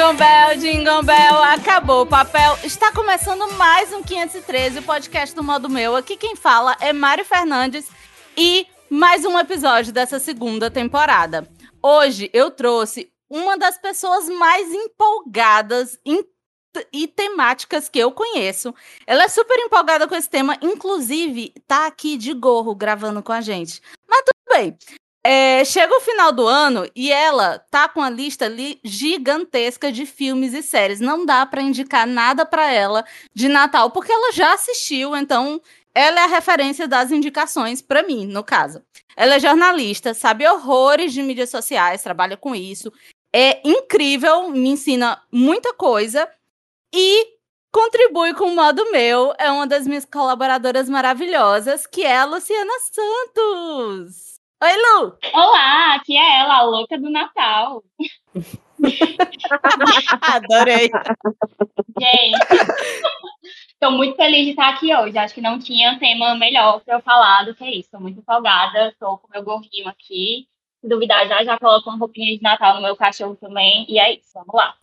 Jingle Bell, Jingle Bell, acabou o papel. Está começando mais um 513, o podcast do modo meu. Aqui quem fala é Mário Fernandes e mais um episódio dessa segunda temporada. Hoje eu trouxe uma das pessoas mais empolgadas em e temáticas que eu conheço. Ela é super empolgada com esse tema, inclusive tá aqui de gorro gravando com a gente. Mas tudo bem. É, chega o final do ano e ela tá com a lista ali gigantesca de filmes e séries. Não dá para indicar nada para ela de Natal, porque ela já assistiu, então ela é a referência das indicações para mim, no caso. Ela é jornalista, sabe horrores de mídias sociais, trabalha com isso. É incrível, me ensina muita coisa e contribui com o modo meu. É uma das minhas colaboradoras maravilhosas, que é a Luciana Santos. Oi, Lu! Olá, aqui é ela, a louca do Natal. Adorei. Gente, estou muito feliz de estar aqui hoje. Acho que não tinha tema melhor para eu falar do que isso. Estou muito empolgada, estou com meu gorrinho aqui. Se duvidar, já já coloco uma roupinha de Natal no meu cachorro também. E é isso, vamos lá.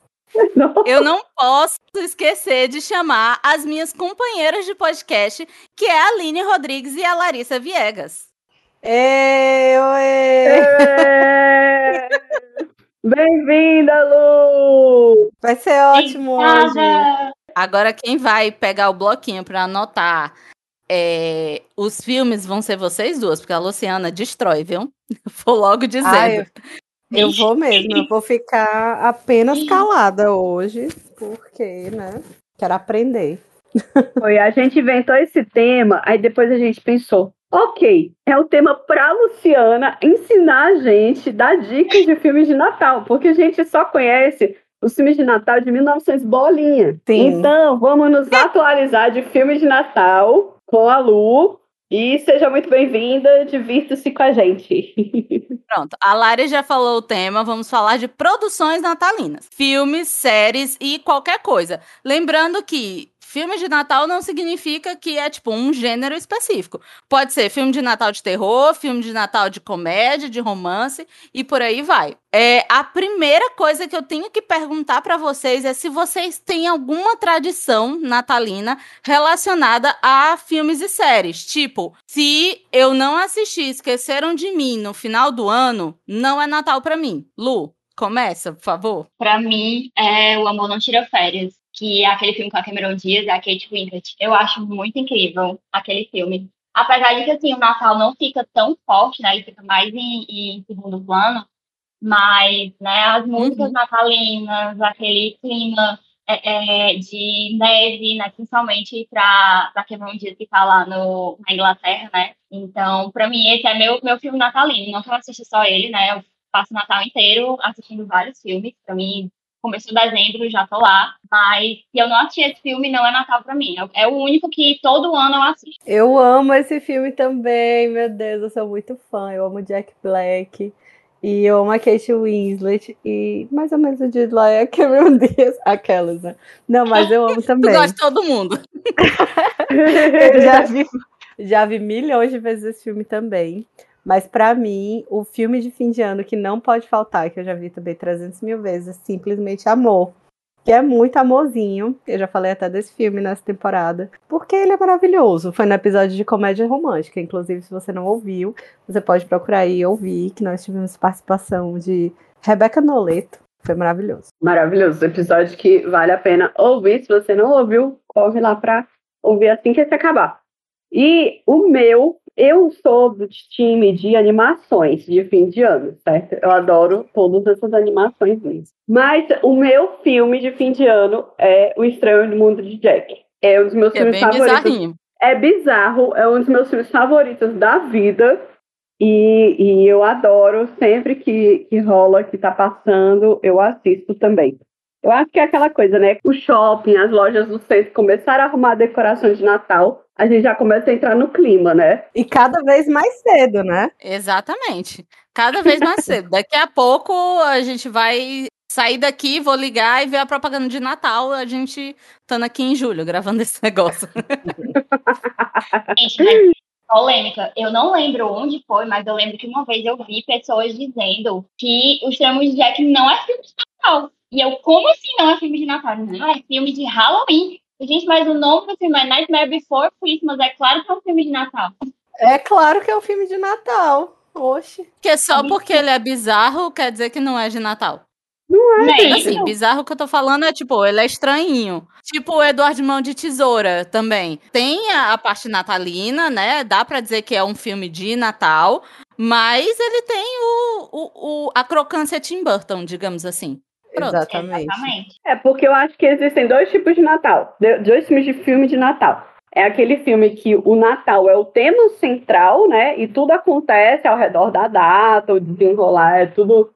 Eu não posso esquecer de chamar as minhas companheiras de podcast, que é a Aline Rodrigues e a Larissa Viegas. Ei, oi! Bem-vinda, Lu! Vai ser ótimo hoje. Agora, quem vai pegar o bloquinho para anotar é, os filmes vão ser vocês duas, porque a Luciana destrói, viu? Vou logo dizendo. Ah, eu, eu vou mesmo, eu vou ficar apenas calada hoje, porque, né? Quero aprender. Foi, a gente inventou esse tema, aí depois a gente pensou, Ok, é o tema para Luciana ensinar a gente, dar dicas de filmes de Natal, porque a gente só conhece os filmes de Natal de 1900 bolinha. Sim. Então, vamos nos atualizar de filmes de Natal com a Lu. E seja muito bem-vinda, divirta-se com a gente. Pronto, a Lari já falou o tema, vamos falar de produções natalinas. Filmes, séries e qualquer coisa. Lembrando que filme de Natal não significa que é tipo um gênero específico. Pode ser filme de Natal de terror, filme de Natal de comédia, de romance e por aí vai. É, a primeira coisa que eu tenho que perguntar para vocês é se vocês têm alguma tradição natalina relacionada a filmes e séries. Tipo, se eu não assisti Esqueceram de Mim no final do ano, não é Natal para mim. Lu, começa, por favor. Para mim, é O Amor Não Tira Férias que é aquele filme com a Cameron Diaz e a Kate Winslet. Eu acho muito incrível aquele filme. Apesar de que, assim, o Natal não fica tão forte, né? Ele fica mais em, em segundo plano. Mas, né, as músicas uhum. natalinas, aquele clima é, é, de neve, né, principalmente para Cameron Diaz que está lá no, na Inglaterra, né? Então, para mim, esse é meu, meu filme natalino. Não que eu assisto só ele, né? Eu passo o Natal inteiro assistindo vários filmes. Para mim, começo de dezembro, já tô lá. Mas se eu não assisti esse filme, não é Natal pra mim. É o único que todo ano eu assisto. Eu amo esse filme também, meu Deus, eu sou muito fã. Eu amo Jack Black. E eu amo a Kate Winslet. E mais ou menos o Jude Law é a Cameron Diaz. Aquelas, né? Não, mas eu amo também. Eu gosto de todo mundo. eu já vi, já vi milhões de vezes esse filme também. Mas para mim, o filme de fim de ano que não pode faltar, que eu já vi também 300 mil vezes, é simplesmente Amor. Que é muito amorzinho. Eu já falei até desse filme nessa temporada. Porque ele é maravilhoso. Foi no episódio de comédia romântica. Inclusive, se você não ouviu, você pode procurar aí e ouvir, que nós tivemos participação de Rebeca Noleto. Foi maravilhoso. Maravilhoso. Episódio que vale a pena ouvir. Se você não ouviu, ouve lá pra ouvir assim que esse acabar. E o meu eu sou do time de animações de fim de ano, certo? Eu adoro todas essas animações mesmo. Mas o meu filme de fim de ano é O Estranho no Mundo de Jack. É um dos meus é filmes favoritos. Bizarrinho. É bizarro, é um dos meus filmes favoritos da vida. E, e eu adoro, sempre que, que rola, que tá passando, eu assisto também. Eu acho que é aquela coisa, né? O shopping, as lojas do centro começaram a arrumar decorações de Natal, a gente já começa a entrar no clima, né? E cada vez mais cedo, né? Exatamente. Cada vez mais cedo. Daqui a pouco a gente vai sair daqui, vou ligar e ver a propaganda de Natal, a gente estando aqui em julho gravando esse negócio. Gente, polêmica. Eu não lembro onde foi, mas eu lembro que uma vez eu vi pessoas dizendo que os Tramos de Jack não é filme de Natal. E eu, como assim não é filme de Natal? Não, é filme de Halloween. Gente, mas o nome do filme é Nightmare Before Christmas. É claro que é um filme de Natal. É claro que é um filme de Natal. Oxe. Porque só porque ele é bizarro quer dizer que não é de Natal. Não é, Não é? Assim, bizarro que eu tô falando é tipo, ele é estranhinho. Tipo o Eduardo Mão de Tesoura também. Tem a, a parte natalina, né? Dá pra dizer que é um filme de Natal, mas ele tem o, o, o- a crocância Tim Burton, digamos assim. Pronto. Exatamente. Exatamente. É porque eu acho que existem dois tipos de Natal, dois tipos de filme de Natal. É aquele filme que o Natal é o tema central, né? E tudo acontece ao redor da data, o desenrolar é tudo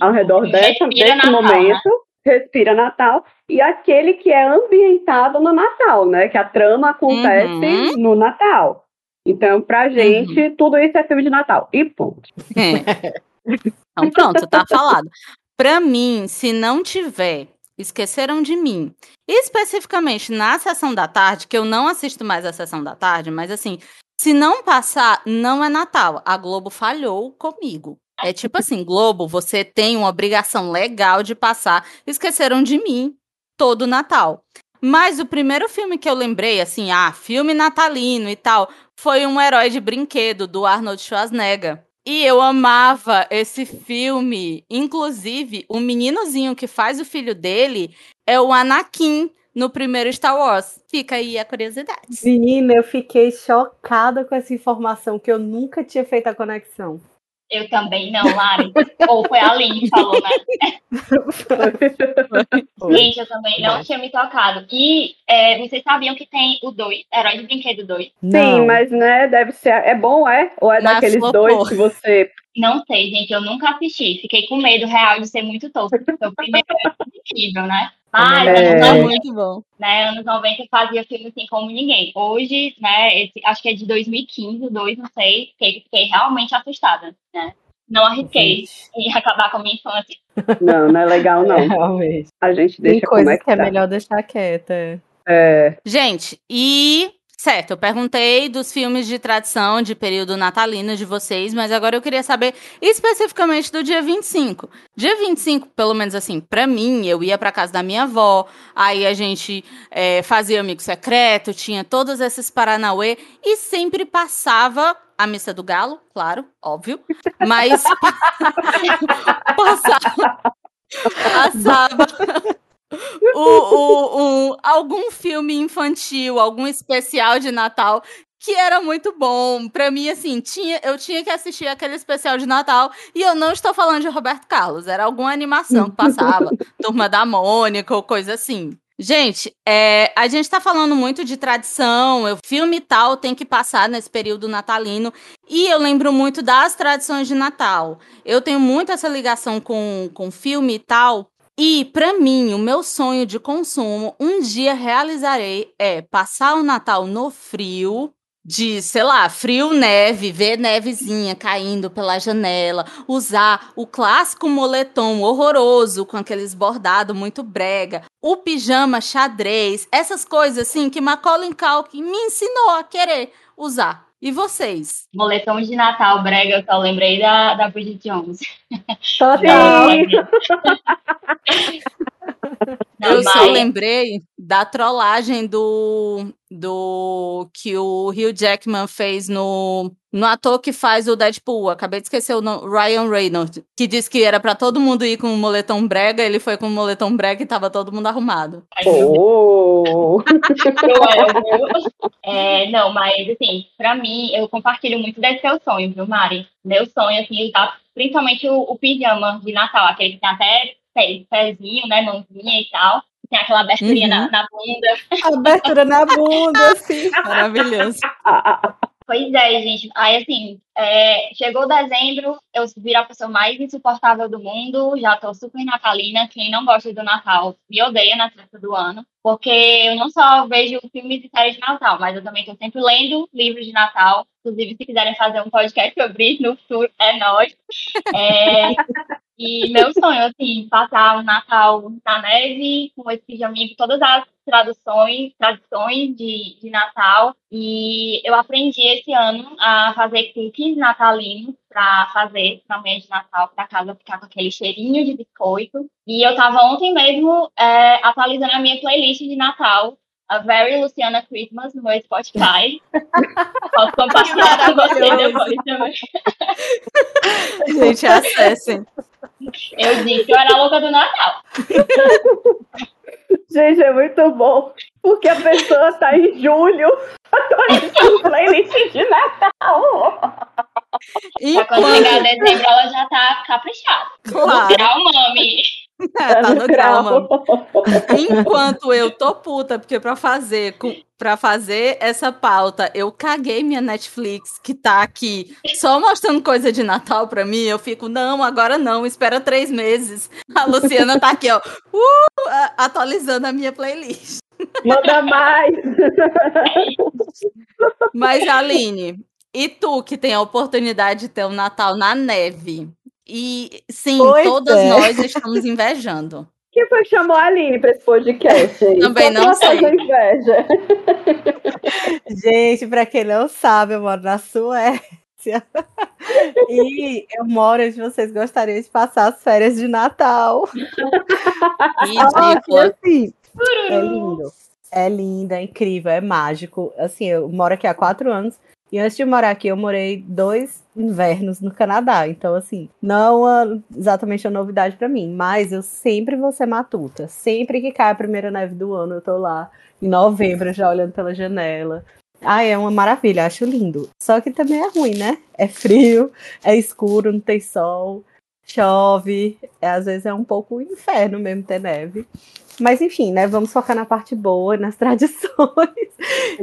ao redor dessa, desse Natal, momento. Respira Natal. E aquele que é ambientado no Natal, né? Que a trama acontece Uhum. no Natal. Então, pra gente, tudo isso é filme de Natal. E ponto. É. Então pronto, tá falado. Pra mim, se não tiver Esqueceram de Mim, especificamente na sessão da tarde, que eu não assisto mais a sessão da tarde, mas assim, se não passar, não é Natal. A Globo falhou comigo. É tipo assim, Globo, você tem uma obrigação legal de passar Esqueceram de Mim todo Natal. Mas o primeiro filme que eu lembrei, assim, ah, filme natalino e tal, foi um herói de brinquedo do Arnold Schwarzenegger. E eu amava esse filme. Inclusive, o meninozinho que faz o filho dele é o Anakin no primeiro Star Wars. Fica aí a curiosidade. Menina, eu fiquei chocada com essa informação que eu nunca tinha feito a conexão. Eu também não, Lari. Ou foi a Aline que falou, né? Gente, eu também não tinha me tocado. E é, vocês sabiam que tem o 2, Herói de Brinquedo 2? Sim, Não. mas né, deve ser. É bom, é? Ou é Mas daqueles flopou. dois que você. Não sei, gente, eu nunca assisti. Fiquei com medo real de ser muito tosco. Porque o primeiro é incrível, né? Mas, É. anos É 90, muito bom. né, anos 90 fazia filme assim como ninguém. Hoje, né, esse- acho que é de 2015, o 2, não sei, fiquei, fiquei realmente assustada, né? Não arrisquei em acabar com a minha infância. Não, não é legal, não. Realmente. A gente Tem deixa como coisas é que é tá. melhor deixar quieta. É, Gente, e. Certo, eu perguntei dos filmes de tradição de período natalino de vocês, mas agora eu queria saber especificamente do dia 25. Dia 25, pelo menos assim, pra mim, eu ia pra casa da minha avó, aí a gente é, fazia amigo secreto, tinha todos esses Paranauê e sempre passava a missa do galo, claro, óbvio, mas passava, passava o, o- um- algum filme infantil, algum especial de Natal que era muito bom. Pra mim, assim, tinha, eu tinha que assistir aquele especial de Natal e eu não estou falando de Roberto Carlos, era alguma animação que passava, Turma da Mônica ou coisa assim. Gente, é, a gente tá falando muito de tradição, o filme tal tem que passar nesse período natalino, e eu lembro muito das tradições de Natal. Eu tenho muito essa ligação com, com filme e tal, e pra mim, o meu sonho de consumo, um dia realizarei é passar o Natal no frio, de, sei lá, frio neve, ver nevezinha caindo pela janela, usar o clássico moletom horroroso com aqueles bordados muito brega, o pijama xadrez, essas coisas assim que Macaulay Culkin me ensinou a querer usar. E vocês? Moletom de Natal, brega, eu só lembrei da, da Bridget Jones. Total. Eu só lembrei da trollagem do, do que o Hugh Jackman fez no, no ator que faz o Deadpool. Acabei de esquecer o nome, Ryan Reynolds, que disse que era pra todo mundo ir com um moletom brega, ele foi com um moletom brega e tava todo mundo arrumado. Oh. É, não, mas assim, pra mim, eu compartilho muito desse seu sonho, viu, Mari? Meu sonho, assim, usar principalmente o, o pijama de Natal, aquele que tem até pé- pezinho, né, mãozinha e tal. Tem aquela aberturinha Uhum. na, na bunda. Abertura na bunda, assim. Maravilhoso. Pois é, gente. Aí, assim, é, chegou dezembro, eu viro a pessoa mais insuportável do mundo, já tô super natalina. Quem não gosta do Natal me odeia na festa do ano, porque eu não só vejo filmes e séries de Natal, mas eu também tô sempre lendo livros de Natal. Inclusive, se quiserem fazer um podcast sobre isso no futuro, é nóis. É, E meu sonho, assim, passar o Natal na neve, com esse com todas as traduções, tradições de, de Natal. E eu aprendi esse ano a fazer cookies natalinos para fazer na manhã de Natal, para casa ficar com aquele cheirinho de biscoito. E eu estava ontem mesmo é, atualizando a minha playlist de Natal a Very Luciana Christmas no meu Spotify. Posso compartilhar com você depois também. Gente, acessem. Eu disse, eu era louca do Natal. Gente, é muito bom. Porque a pessoa tá em julho atualizando playlist de Natal. E quando chegar dezembro, ela já tá caprichada. Claro. Grau mami. É, tá no grau, mano. Enquanto eu tô puta, porque pra fazer, pra fazer essa pauta, eu caguei minha Netflix, que tá aqui só mostrando coisa de Natal pra mim. Eu fico, não, agora não, espera três meses. A Luciana tá aqui, ó, uh, atualizando a minha playlist. Manda mais! Mas, Aline, e tu que tem a oportunidade de ter o um Natal na neve? E sim, pois todas é. nós estamos invejando. Quem foi que chamou a Aline para esse podcast? Aí? Também Só não sei. Inveja. Gente, para quem não sabe, eu moro na Suécia. e eu moro onde vocês gostariam de passar as férias de Natal. Ridícula. assim, é lindo. É lindo, é incrível, é mágico. Assim, eu moro aqui há quatro anos e antes de morar aqui, eu morei dois invernos no Canadá. Então, assim, não é exatamente a novidade para mim. Mas eu sempre vou ser matuta. Sempre que cai a primeira neve do ano, eu tô lá. Em novembro, já olhando pela janela. Ah, é uma maravilha, acho lindo. Só que também é ruim, né? É frio, é escuro, não tem sol, chove. É, às vezes é um pouco inferno mesmo ter neve. Mas enfim, né? Vamos focar na parte boa, nas tradições.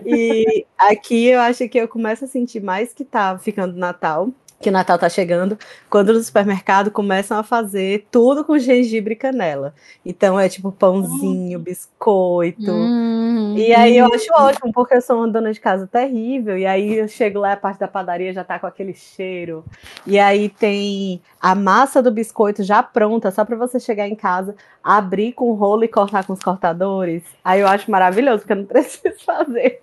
E aqui eu acho que eu começo a sentir mais que tá ficando Natal, que o Natal tá chegando, quando no supermercado começam a fazer tudo com gengibre e canela. Então é tipo pãozinho, biscoito. Hum, e aí eu acho ótimo, porque eu sou uma dona de casa terrível, e aí eu chego lá, a parte da padaria já tá com aquele cheiro. E aí tem a massa do biscoito já pronta, só para você chegar em casa, abrir com o rolo e cortar com os cortadores. Aí eu acho maravilhoso, porque eu não preciso fazer.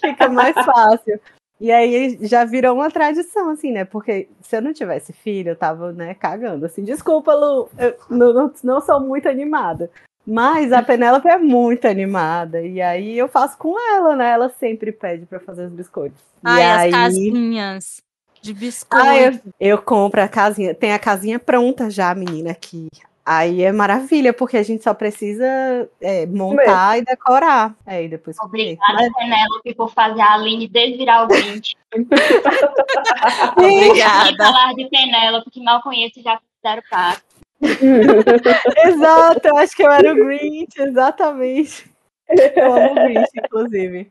Fica mais fácil. E aí já virou uma tradição, assim, né? Porque se eu não tivesse filho, eu tava, né, cagando. Assim, desculpa, Lu, eu não, não, não sou muito animada. Mas a Penélope é muito animada. E aí eu faço com ela, né? Ela sempre pede para fazer os biscoitos. Ai, e as aí... casinhas de biscoito. Ah, eu, eu compro a casinha. Tem a casinha pronta já, menina, que Aí é maravilha, porque a gente só precisa é, montar e decorar. É, e depois Obrigada, Mas... Penélope, por fazer a Aline desvirar o Grinch. Obrigada. falar de Penélope, que mal conheço já fizeram parte. Exato, eu acho que eu era o Grinch, exatamente. Eu amo o Grinch, inclusive.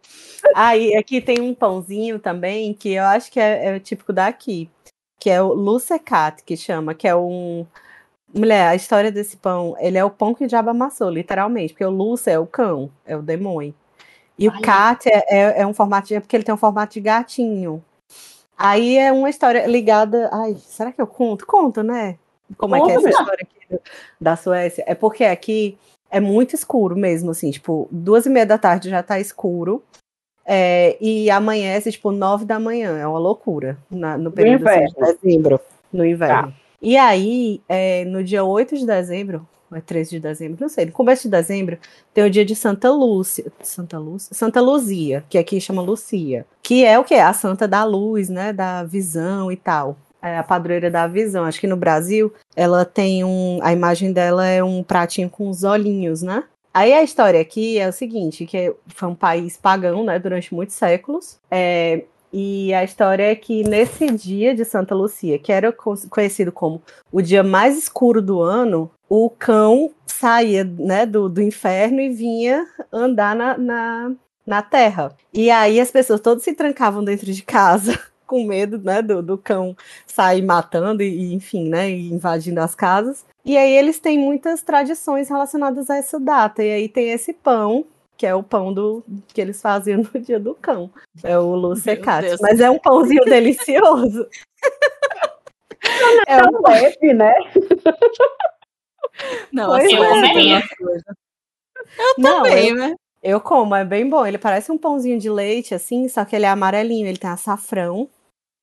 Aí, aqui tem um pãozinho também, que eu acho que é, é típico daqui, que é o Lucecat, que chama, que é um Mulher, a história desse pão, ele é o pão que o diabo amassou, literalmente, porque o Lúcio é o cão, é o demônio. E o Cat é, é, é, um formato, de, é porque ele tem um formato de gatinho. Aí é uma história ligada. Ai, será que eu conto? Conto, né? Como Conta é que é essa história aqui da Suécia? É porque aqui é muito escuro mesmo, assim, tipo, duas e meia da tarde já tá escuro. É, e amanhece, tipo, nove da manhã. É uma loucura na, no período assim, de dezembro, no inverno. Tá. E aí, é, no dia 8 de dezembro, ou é 13 de dezembro, não sei, no começo de dezembro, tem o dia de Santa Lúcia, Santa Lúcia? Santa Luzia, que aqui chama Lucia, que é o que? A santa da luz, né, da visão e tal. É a padroeira da visão. Acho que no Brasil, ela tem um, a imagem dela é um pratinho com os olhinhos, né? Aí a história aqui é o seguinte, que foi um país pagão, né, durante muitos séculos. É, e a história é que nesse dia de Santa Lucia, que era conhecido como o dia mais escuro do ano, o cão saía né, do, do inferno e vinha andar na, na, na terra. E aí as pessoas todas se trancavam dentro de casa com medo né, do, do cão sair matando e, enfim, né, invadindo as casas. E aí eles têm muitas tradições relacionadas a essa data. E aí tem esse pão que é o pão do que eles faziam no dia do cão. É o Lucecat. Mas é um pãozinho delicioso. É um leve, né? Não, Pois assim, eu é, comeria. tem umas coisas. Eu Não, também, né? Eu como, é bem bom. Ele parece um pãozinho de leite, assim, só que ele é amarelinho, ele tem açafrão.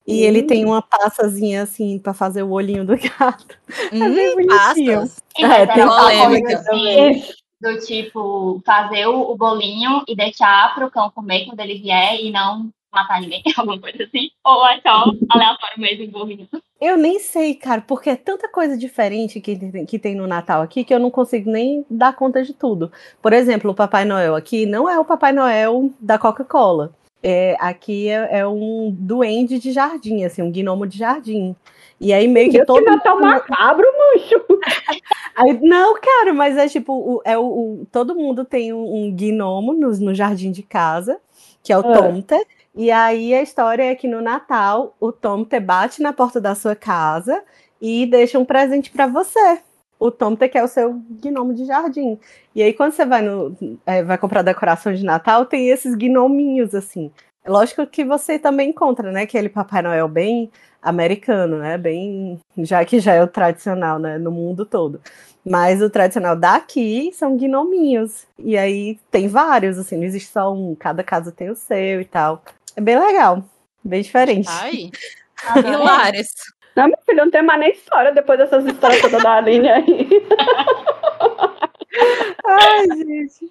E ele tem uma passazinha, assim, pra fazer o olhinho do gato. Hum, bem bonitinho. pastas. É, tem polêmica assim, do tipo, fazer o, bolinho e deixar pro cão comer quando ele vier e não matar ninguém, alguma coisa assim. Ou é só aleatório mesmo bolinho. Eu nem sei, cara, porque é tanta coisa diferente que, tem- que tem no Natal aqui que eu não consigo nem dar conta de tudo. Por exemplo, o Papai Noel aqui não é o Papai Noel da Coca-Cola. É, aqui é, é um duende de jardim, assim, um gnomo de jardim. E aí meio que Deus, todo que Natal macabro, mancho. Aí, não, cara, mas é tipo, o- é o, o- todo mundo tem um, um gnomo no, no jardim de casa, que é o Ah. Tomter. E aí a história é que no Natal o Tomter bate na porta da sua casa e deixa um presente pra você. O Tomter, que é o seu gnomo de jardim. E aí, quando você vai, no, é, vai comprar decoração de Natal, tem esses gnominhos, assim. Lógico que você também encontra, né? Aquele Papai Noel bem americano, né? Bem. Já que já é o tradicional, né? No mundo todo. Mas o tradicional daqui são gnominhos. E aí tem vários, assim, não existe só um, cada casa tem o seu e tal. É bem legal, bem diferente. Ai. Hilários. Não, meu filho, não tem mais nem história depois dessas histórias todas da Aline aí. Ai, gente.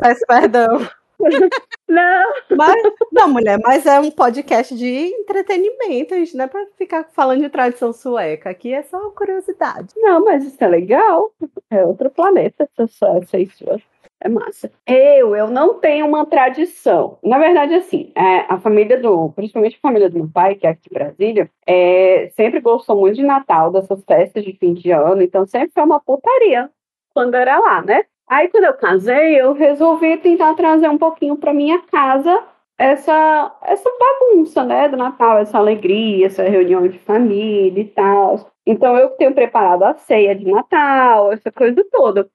Peço perdão. Não, Mas, não, mulher, mas é um podcast de entretenimento, a gente não é pra ficar falando de tradição sueca. Aqui é só curiosidade. não, mas isso é legal. É outro planeta, essa Suécia aí sua. É massa. Eu, eu não tenho uma tradição. Na verdade, assim, é, a família do, principalmente a família do meu pai, que é aqui de Brasília, é, sempre gostou muito de Natal, dessas festas de fim de ano, então sempre foi uma putaria quando era lá, né? Aí, quando eu casei, eu resolvi tentar trazer um pouquinho para minha casa essa, essa bagunça, né, do Natal, essa alegria, essa reunião de família e tal. Então, eu tenho preparado a ceia de Natal, essa coisa toda.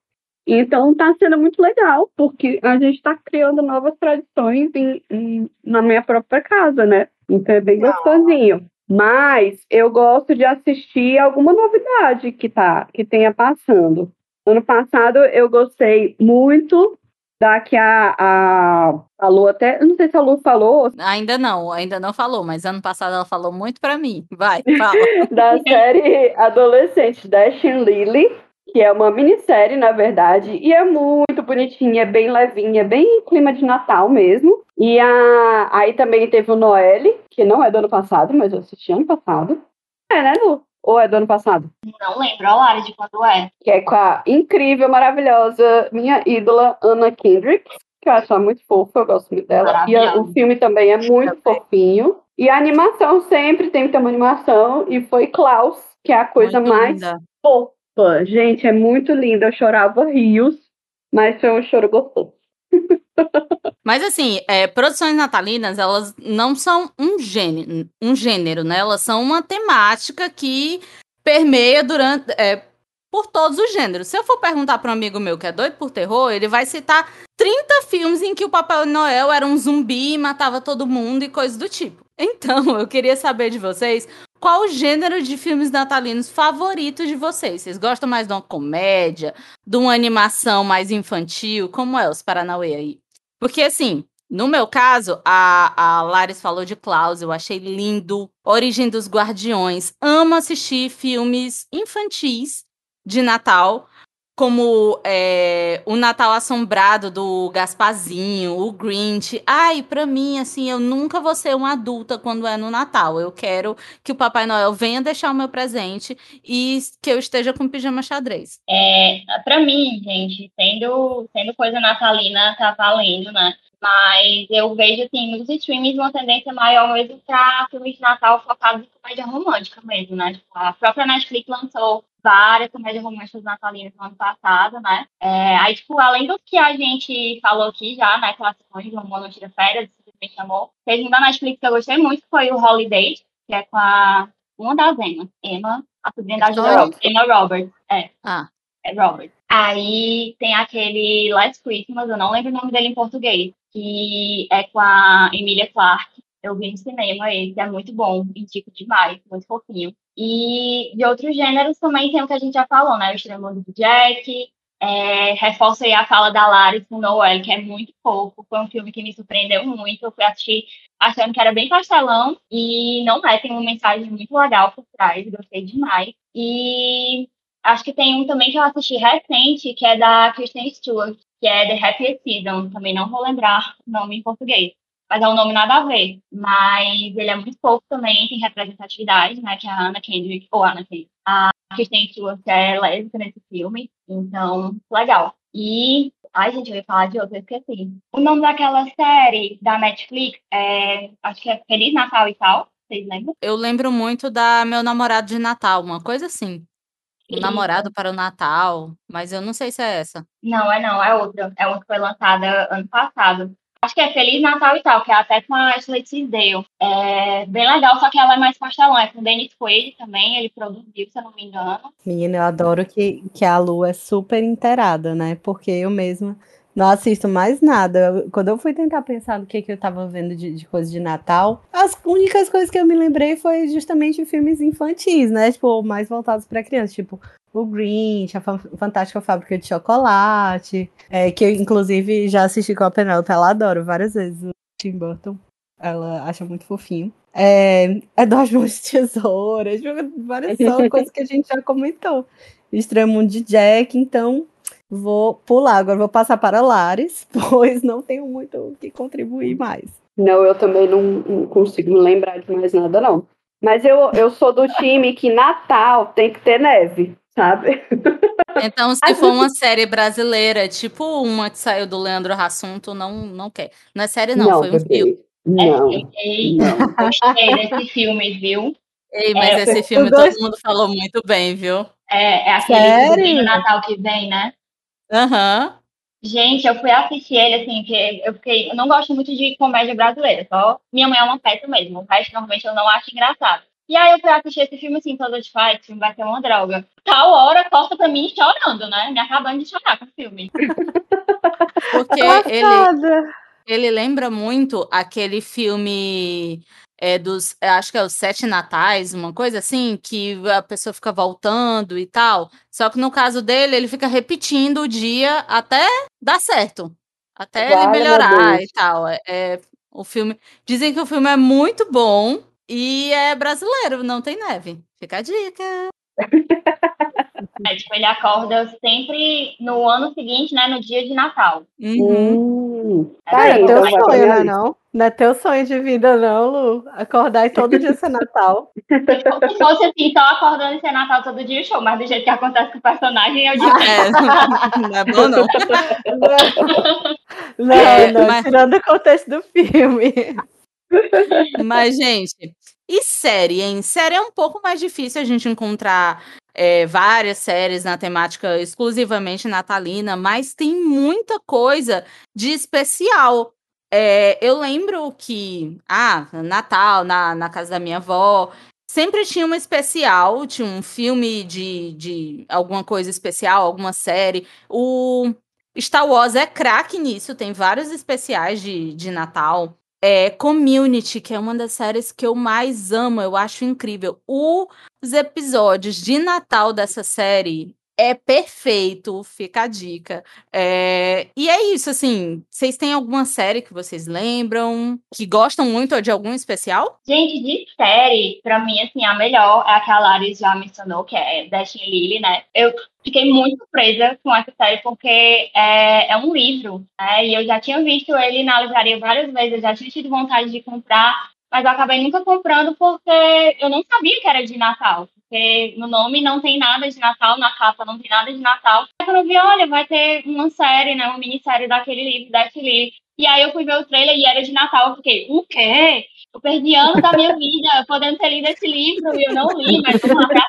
Então, tá sendo muito legal, porque a gente está criando novas tradições em- em- na minha própria casa, né? Então, é bem gostosinho. Mas eu gosto de assistir alguma novidade que, tá, que tenha passando. Ano passado eu gostei muito da que a, a, a Lu até. Não sei se a Lu falou, Ainda não, ainda não falou, mas ano passado ela falou muito pra mim. Vai, fala. da série adolescente Dash and Lily, que é uma minissérie, na verdade, e é muito bonitinha, é bem levinha, bem clima de Natal mesmo. E a, aí também teve o Noelle, que não é do ano passado, mas eu assisti ano passado. É, né, Lu? Ou é do ano passado? Não lembro a Lara de quando é. Que é com a incrível, maravilhosa, minha ídola, Anna Kendrick, que eu acho ela muito fofa, eu gosto muito dela. E a- o filme também é muito fofinho. E a animação sempre tem que ter uma animação, e foi Klaus, que é a coisa Muito mais linda. fofa. Gente, é muito linda. Eu chorava rios, mas foi um choro gostoso. Mas assim, é, produções natalinas, elas não são um gênero, um gênero, né? Elas são uma temática que permeia durante é, por todos os gêneros. Se eu for perguntar para um amigo meu que é doido por terror, ele vai citar 30 filmes em que o Papai Noel era um zumbi e matava todo mundo e coisas do tipo. Então, eu queria saber de vocês qual o gênero de filmes natalinos favorito de vocês. Vocês gostam mais de uma comédia, de uma animação mais infantil? Como é os Paranauê aí? Porque, assim, no meu caso, a, a Laris falou de Klaus, eu achei lindo. Origem dos Guardiões. Amo assistir filmes infantis de Natal, como é, o Natal Assombrado do Gasparzinho, o Grinch. Ai, pra mim, assim, eu nunca vou ser uma adulta quando é no Natal. Eu quero que o Papai Noel venha deixar o meu presente e que eu esteja com pijama xadrez. É, pra mim, gente, sendo, sendo coisa natalina, tá valendo, né? Mas eu vejo, assim, nos streams uma tendência maior mesmo pra filmes de Natal focados em comédia romântica mesmo, né? Tipo, a própria Netflix lançou várias comédias românticas natalinas no ano passado, né? É, aí, tipo, além do que a gente falou aqui já, né? Classificações de Amor Não Tira Férias, me chamou. Teve um da Netflix que eu gostei muito, que foi o Holiday, que é com a uma das Emma, Emma, a sobrinha da Julia Roberts. Roberts, Emma Roberts, é. Ah. É Robert. Aí tem aquele Last Christmas, eu não lembro o nome dele em português, que é com a Emilia Clarke. Eu vi no cinema que é muito bom, indico demais, muito fofinho. E de outros gêneros também tem o que a gente já falou, né? O Extremo do Jack, é, reforça aí a fala da Laris com Noel, que é muito fofo. Foi um filme que me surpreendeu muito. Eu fui assistir achando que era bem pastelão e não é, tem uma mensagem muito legal por trás, gostei demais. E acho que tem um também que eu assisti recente, que é da Kristen Stewart, que é The Happiest Season. Também não vou lembrar o nome em português. Mas é um nome nada a ver. Mas ele é muito fofo também, tem representatividade, né? Que é a Anna Kendrick, ou Anna Kendrick. A Kristen Stewart é lésbica nesse filme. Então, legal. E. Ai, gente, eu ia falar de outro, eu esqueci. O nome daquela série da Netflix é. Acho que é Feliz Natal e tal. Vocês lembram? Eu lembro muito da Meu Namorado de Natal, uma coisa assim. O namorado para o Natal, mas eu não sei se é essa. Não, é não, é outra. É uma que foi lançada ano passado. Acho que é Feliz Natal e tal, que é até com a Ashley Tisdale. É bem legal, só que ela é mais pastelão. É com o Dennis Quaid também, ele produziu, se eu não me engano. Menina, eu adoro que, que a Lu é super inteirada, né? Porque eu mesma não assisto mais nada. Quando eu fui tentar pensar no que, que eu tava vendo de, de coisa de Natal, as únicas coisas que eu me lembrei foi justamente filmes infantis, né? Tipo, mais voltados para crianças, tipo o Grinch, a Fantástica Fábrica de Chocolate, é, que eu, inclusive, já assisti com a Penelope, ela adora várias vezes o Tim Burton. Ela acha muito fofinho. É, é Duas Mãos de Tesouras, várias só coisas que a gente já comentou. Extremo de Jack, então vou pular. Agora vou passar para Lares, pois não tenho muito o que contribuir mais. Não, eu também não, não consigo me lembrar de mais nada, não. Mas eu, eu sou do time que Natal tem que ter neve sabe? Então, se for uma série brasileira, tipo uma que saiu do Leandro Rassunto, não, não quer. Não é série, não, não foi um filme. Não. É, não. Gostei desse filme, viu? Ei, mas é, esse filme todo mundo falou muito bem, viu? É, é aquele do Natal que vem, né? Aham. Uhum. Gente, eu fui assistir ele, assim, que eu fiquei. Eu não gosto muito de comédia brasileira, só Minha Mãe é uma peça mesmo. O resto, normalmente, eu não acho engraçado. E aí eu fui assistir esse filme assim, toda de fight, esse filme vai ser uma droga. Tal hora, corta pra mim chorando, né? Me acabando de chorar com o filme. Porque ele, ele lembra muito aquele filme é, dos, acho que é os Sete Natais, uma coisa assim, que a pessoa fica voltando e tal. Só que no caso dele, ele fica repetindo o dia até dar certo. Até ele melhorar e tal. É, é, o filme. Dizem que o filme é muito bom. E é brasileiro, não tem neve. Fica a dica. É, tipo, ele acorda sempre no ano seguinte, né? No dia de Natal. Uhum. Hum, é, tá é, teu sonho, né, não? Não é teu sonho de vida, não, Lu. Acordar e todo dia ser Natal. Se fosse assim, só acordando e ser Natal todo dia, show. Mas do jeito que acontece com o personagem, eu digo. É, não é bom, não. Não, é, não, mas... tirando o contexto do filme. Mas, gente, e série, hein? Série é um pouco mais difícil a gente encontrar é, várias séries na temática exclusivamente natalina, mas tem muita coisa de especial. É, eu lembro que, ah, Natal, na, na casa da minha avó, sempre tinha uma especial, tinha um filme de, de alguma coisa especial, alguma série. O Star Wars é craque nisso, tem vários especiais de, de Natal. É, Community, que é uma das séries que eu mais amo, eu acho incrível. Os episódios de Natal dessa série é perfeito, fica a dica. É, e é isso, assim. Vocês têm alguma série que vocês lembram, que gostam muito de algum especial? Gente, de série, pra mim, assim, a melhor é a que a Laris já mencionou, que é Destiny Lily, né? Eu fiquei muito surpresa com essa série, porque é, é um livro, né? E eu já tinha visto ele na livraria várias vezes, eu já tinha tido vontade de comprar, mas eu acabei nunca comprando porque eu não sabia que era de Natal porque no nome não tem nada de Natal, na capa não tem nada de Natal. Aí quando eu vi, olha, vai ter uma série, né, uma minissérie daquele livro, desse livro. E aí eu fui ver o trailer e era de Natal, eu fiquei, o quê? Eu perdi anos da minha vida podendo ter lido esse livro e eu não li, mas vamos lá.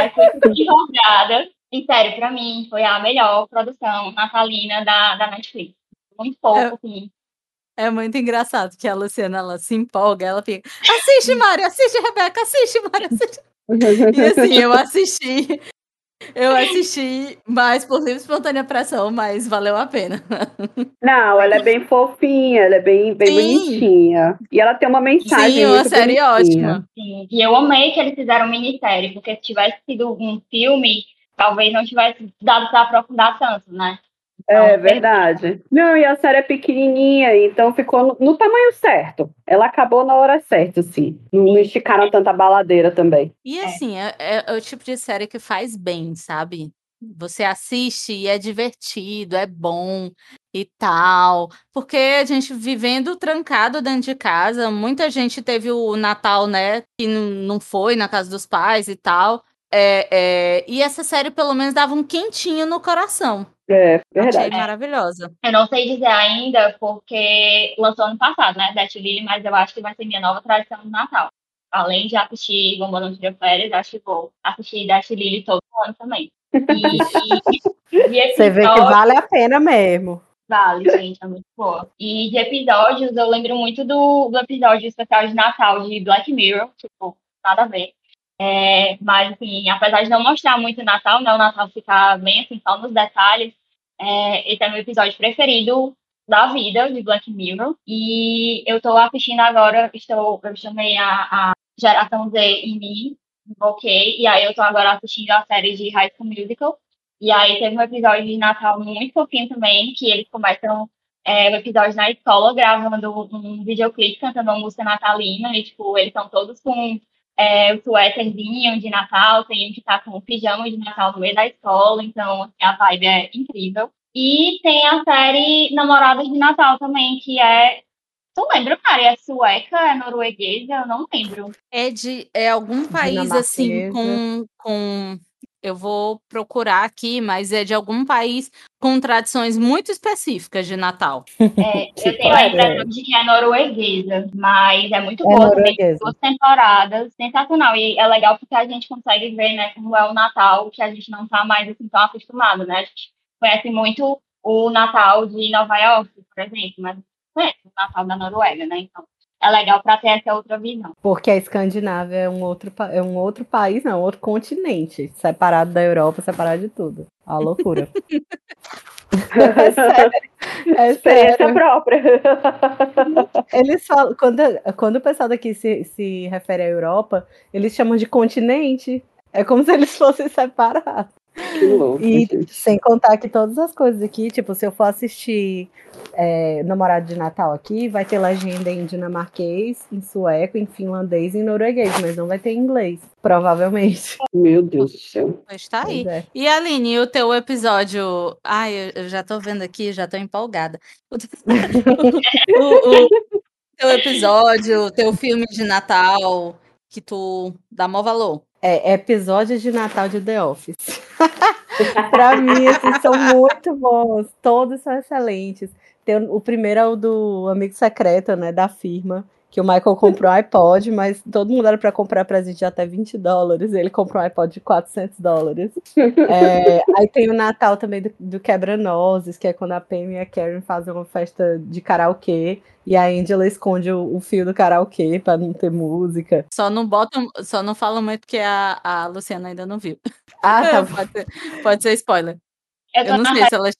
Aí fui empolgada. E sério, pra mim, foi a melhor produção natalina da, da Netflix. Muito pouco, é, assim. É muito engraçado que a Luciana, ela se empolga, ela fica, assiste, Mário, assiste, Rebeca, assiste, Mário, assiste. E assim, eu assisti. Eu assisti mais por livre espontânea pressão, mas valeu a pena. Não, ela é bem fofinha, ela é bem, bem Sim. bonitinha. E ela tem uma mensagem Sim, uma muito série bonitinha. ótima. Sim. E eu amei que eles fizeram minissérie, porque se tivesse sido um filme, talvez não tivesse dado pra aprofundar tanto, né? É Então, verdade. Não, e a série é pequenininha, então ficou no, no tamanho certo. Ela acabou na hora certa, assim. Não, não esticaram tanta baladeira também. E É. assim, é, é- é o tipo de série que faz bem, sabe? Você assiste e é divertido, é bom e tal. Porque a gente vivendo trancado dentro de casa, muita gente teve o Natal, né? Que não foi na casa dos pais e tal. É, é, e essa série, pelo menos, dava um quentinho no coração. É, Achei verdade. maravilhosa. Eu não sei dizer ainda, porque lançou ano passado, né? Death Lily, mas eu acho que vai ser minha nova tradição de Natal. Além de assistir Bomba Não Tira Férias, acho que vou assistir Death Lily todo ano também. E, e de Você vê que vale a pena mesmo. Vale, gente, é muito boa. E de episódios, eu lembro muito do, do episódio especial de Natal de Black Mirror, tipo, nada a ver. É, mas, assim, apesar de não mostrar muito o Natal, né, o Natal ficar bem, assim, só nos detalhes, é, esse é meu episódio preferido da vida, de Black Mirror. E eu tô assistindo agora, estou, eu chamei a, a Geração Z em mim, invoquei, e aí eu tô agora assistindo a série de High School Musical. E aí teve um episódio de Natal muito fofinho também, que eles começam é, episódio na escola gravando um videoclipe cantando uma música natalina, e tipo, eles estão todos com é, o suéterzinho de Natal, tem um que tá com o pijama de Natal no meio da escola, então a vibe é incrível. E tem a série Namoradas de Natal também, que é. Tu lembra, cara? É sueca, é norueguesa? Eu não lembro. É de é algum país assim com, com eu vou procurar aqui, mas é de algum país com tradições muito específicas de Natal. É, eu tenho a impressão de que é norueguesa, mas é muito É boa norueguesa. Duas temporadas, sensacional. E é legal porque a gente consegue ver, né, como é o Natal, que a gente não tá mais assim tão acostumado, né? A gente conhece muito o Natal de Nova York, por exemplo, mas conhece o Natal da Noruega, né? Então, é legal para ter essa outra visão. Porque a Escandinávia é um outro, é um outro país, não, outro continente, separado da Europa, separado de tudo. A loucura. é sério. É Experiência sério. própria. Eles falam, quando, quando o pessoal daqui se, se refere à Europa, eles chamam de continente. É como se eles fossem separados. Que louco. E gente. sem contar que todas as coisas aqui, tipo, se eu for assistir é, Namorado de Natal aqui, vai ter legenda em dinamarquês, em sueco, em finlandês e em norueguês, mas não vai ter em inglês, provavelmente. Meu Deus do céu. Pois tá aí. É. E Aline, o teu episódio. Ai, eu, já tô vendo aqui, já tô empolgada. O, o- o teu episódio, o teu filme de Natal, que tu dá maior valor. É episódios de Natal de The Office. pra mim, esses são muito bons. Todos são excelentes. Tem o primeiro é o do amigo secreto, né? Da firma. Que o Michael comprou um iPod, mas todo mundo era pra comprar presente de até 20 dólares. Ele comprou um iPod de 400 dólares. É, aí tem o Natal também do, do Quebra-Nozes, que é quando a Pam e a Karen fazem uma festa de karaokê. E a Angela esconde o, o fio do karaokê pra não ter música. Só não botam, só não fala muito porque a, a Luciana ainda não viu. Ah, tá pode, ser, pode ser spoiler. Eu tô Eu não sei se ela.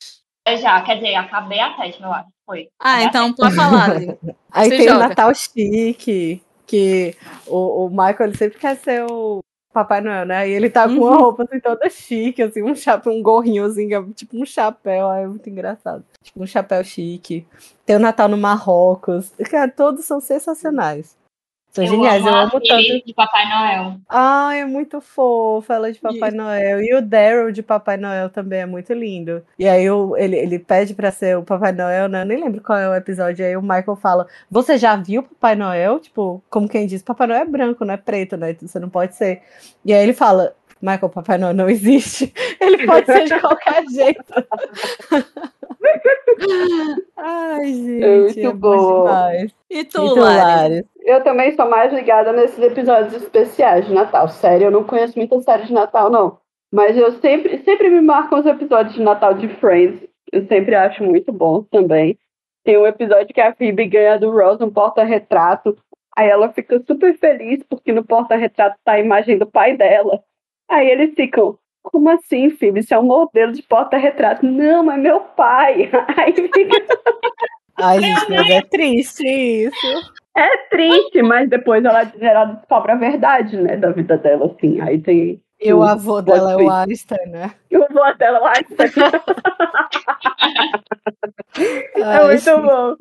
Série já, quer dizer, acabei a sétima, eu acho. Foi. Ah, Acabei então pode falar. Aí Você tem joga. o Natal chique, que o, o Michael ele sempre quer ser o Papai Noel, né? E ele tá com uma Uhum. roupa assim toda chique, assim, um chapéu, um gorrinhozinho, é tipo um chapéu, aí é muito engraçado. Tipo um chapéu chique. Tem o Natal no Marrocos. Cara, todos são sensacionais. São geniais, eu amo tanto. de Papai Noel. Ai, é muito fofo ela de Papai Noel. E o Daryl de Papai Noel também é muito lindo. E aí o- ele, ele pede pra ser o Papai Noel, né? Eu nem lembro qual é o episódio. Aí o Michael fala: Você já viu o Papai Noel? Tipo, como quem diz, Papai Noel é branco, não é preto, né? Você não pode ser. E aí ele fala. Michael, Papai Noel não existe. Ele pode ser de qualquer jeito. Ai, gente. muito é bom. demais. E tu, E tu, Lari? Lari? Eu também sou mais ligada nesses episódios especiais de Natal. Sério, eu não conheço muita série de Natal, não. Mas eu sempre, sempre me marcam os episódios de Natal de Friends. Eu sempre acho muito bom também. Tem um episódio que a Phoebe ganha do Ross um porta-retrato. Aí ela fica super feliz porque no porta-retrato tá a imagem do pai dela. Aí eles ficam, como assim, filho? Isso é um modelo de porta-retrato. Não, mas meu pai. Aí fica. Ai, gente, mas é triste isso. É triste, mas depois ela, ela descobre a verdade, né, da vida dela, assim. Aí tem. E o avô dela é o Einstein, né? E o avô dela é o Einstein. é muito sim. bom.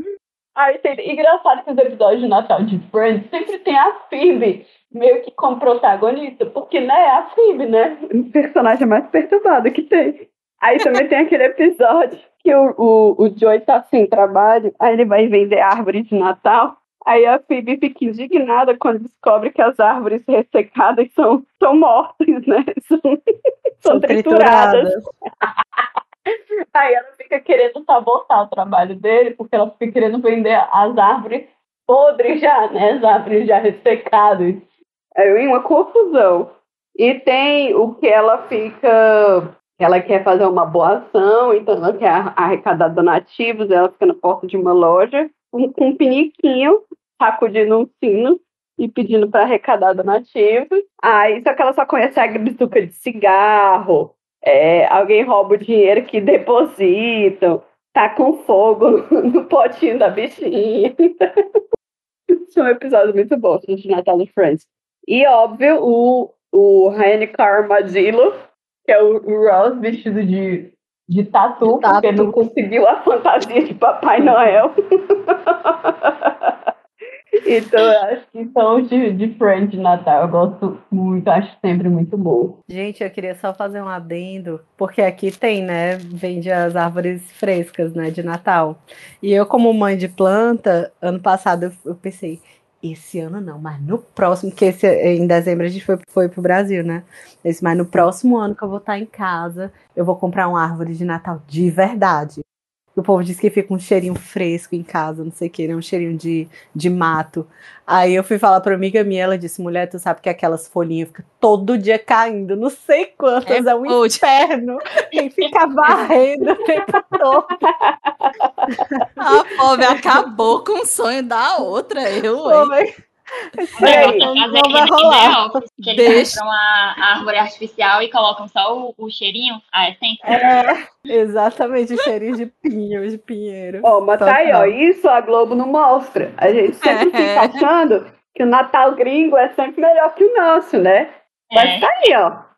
Aí tem... Engraçado que os episódios de Natal de Friends sempre tem a Phoebe meio que como protagonista, porque, né, é a Phoebe, né? O personagem mais perturbado que tem. Aí também tem aquele episódio que o, o, o Joey tá sem trabalho, aí ele vai vender árvore de Natal. Aí a Phoebe fica indignada quando descobre que as árvores ressecadas são, são mortas, né? São, são, trituradas. Aí ela fica querendo sabotar o trabalho dele, porque ela fica querendo vender as árvores podres já, né? As árvores já ressecadas. Aí uma confusão. E tem o que ela fica. Ela quer fazer uma boa ação, então ela quer arrecadar donativos, ela fica na porta de uma loja com, com um piniquinho, sacudindo um sino e pedindo para arrecadar donativos. Aí só que ela só conhece a bituca de cigarro, é, alguém rouba o dinheiro que depositam, tá com fogo no potinho da bichinha. São episódios muito bons de Natal de Friends. E, óbvio, o, o Ryan Carmadillo, que é o, o Ross vestido de, de tatu, de tatu, porque não conseguiu a fantasia de Papai Noel. Então, acho que são de, de Friends de Natal. Eu gosto muito, acho sempre muito bom. Gente, eu queria só fazer um adendo, porque aqui tem, né? Vende as árvores frescas, né? De Natal. E eu, como mãe de planta, ano passado eu, eu pensei, esse ano não, mas no próximo, que esse, em dezembro a gente foi, foi pro Brasil, né? Mas no próximo ano que eu vou estar em casa, eu vou comprar uma árvore de Natal de verdade. O povo diz que fica um cheirinho fresco em casa, não sei o que, né? Um cheirinho de, de mato. Aí eu fui falar pra amiga minha, ela disse, mulher, tu sabe que aquelas folhinhas ficam todo dia caindo, não sei quantas, é, é um inferno. Tem que ficar varrendo o tempo todo. A pobre acabou com o sonho da outra, eu, hein? É, não, não vai rolar. que eles Deixa. compram a, árvore artificial e colocam só o, o cheirinho, a essência. É, exatamente, o cheirinho de pinho, de pinheiro. Ó, mas tá aí, ó, isso a Globo não mostra. A gente sempre é. fica achando que o Natal gringo é sempre melhor que o nosso, né? Mas é. tá aí, ó.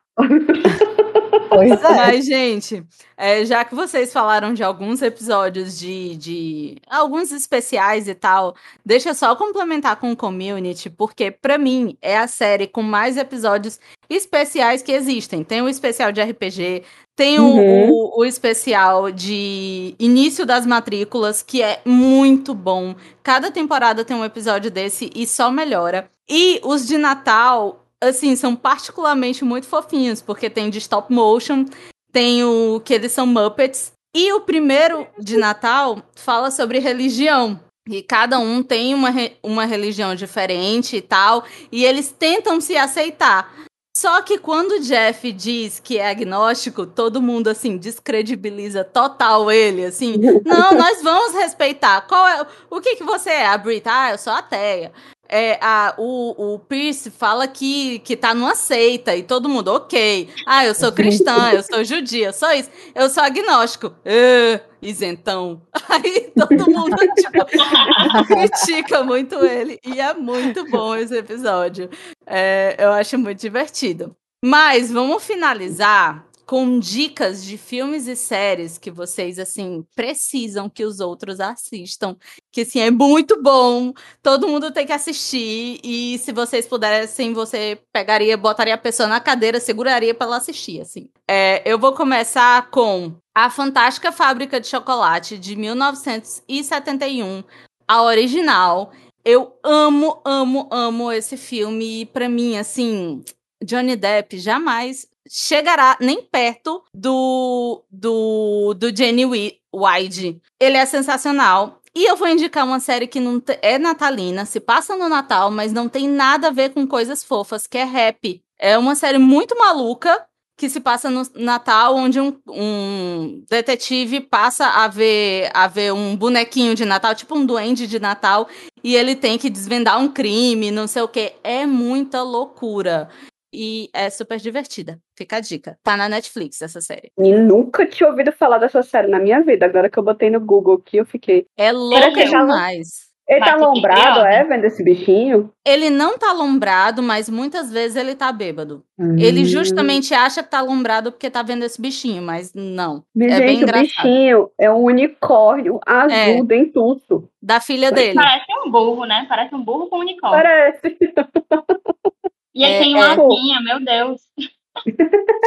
Pois é. Mas, gente, é, já que vocês falaram de alguns episódios de, de alguns especiais e tal, deixa eu só complementar com o Community, porque para mim é a série com mais episódios especiais que existem. Tem o especial de RPG, tem uhum. o, o, especial de início das matrículas, que é muito bom. Cada temporada tem um episódio desse e só melhora. E os de Natal, assim, são particularmente muito fofinhos, porque tem de stop motion, tem o que eles são Muppets. E o primeiro de Natal fala sobre religião. E cada um tem uma, uma religião diferente e tal. E eles tentam se aceitar. Só que quando o Jeff diz que é agnóstico, todo mundo assim descredibiliza total ele, assim. Não, nós vamos respeitar. Qual é o que que você é? A Brit, ah, eu sou ateia é, a, o, o Pierce fala que, que tá numa seita e todo mundo, ok. Ah, eu sou cristã, eu sou judia, só isso. Eu sou agnóstico. Uh, isentão. Aí todo mundo tipo, critica muito ele. E é muito bom esse episódio. É, eu acho muito divertido. Mas vamos finalizar com dicas de filmes e séries que vocês, assim, precisam que os outros assistam. Que, assim, é muito bom. Todo mundo tem que assistir. E se vocês pudessem, você pegaria, botaria a pessoa na cadeira, seguraria para ela assistir, assim. É, eu vou começar com A Fantástica Fábrica de Chocolate, de 1971. A original. Eu amo, amo, amo esse filme. E pra mim, assim, Johnny Depp jamais chegará nem perto do, do, do Jenny Wide. Ele é sensacional. E eu vou indicar uma série que não é natalina, se passa no Natal, mas não tem nada a ver com coisas fofas, que é Rap. É uma série muito maluca que se passa no Natal, onde um, um, detetive passa a ver, a ver um bonequinho de Natal, tipo um duende de Natal, e ele tem que desvendar um crime, não sei o que. É muita loucura. E é super divertida. Fica a dica. Tá na Netflix essa série. E nunca tinha ouvido falar dessa série na minha vida. Agora que eu botei no Google aqui, eu fiquei. É louca demais. Ele tá lombrado, é, vendo esse bichinho? Ele não tá lombrado, mas muitas vezes ele tá bêbado. Hum. Ele justamente acha que tá lombrado porque tá vendo esse bichinho, mas não. Mas, é gente, bem engraçado. o bichinho é um unicórnio azul é. dentuço. Da filha dele. Parece um burro, né? Parece um burro com unicórnio. Parece. E ele é, tem uma é... meu Deus.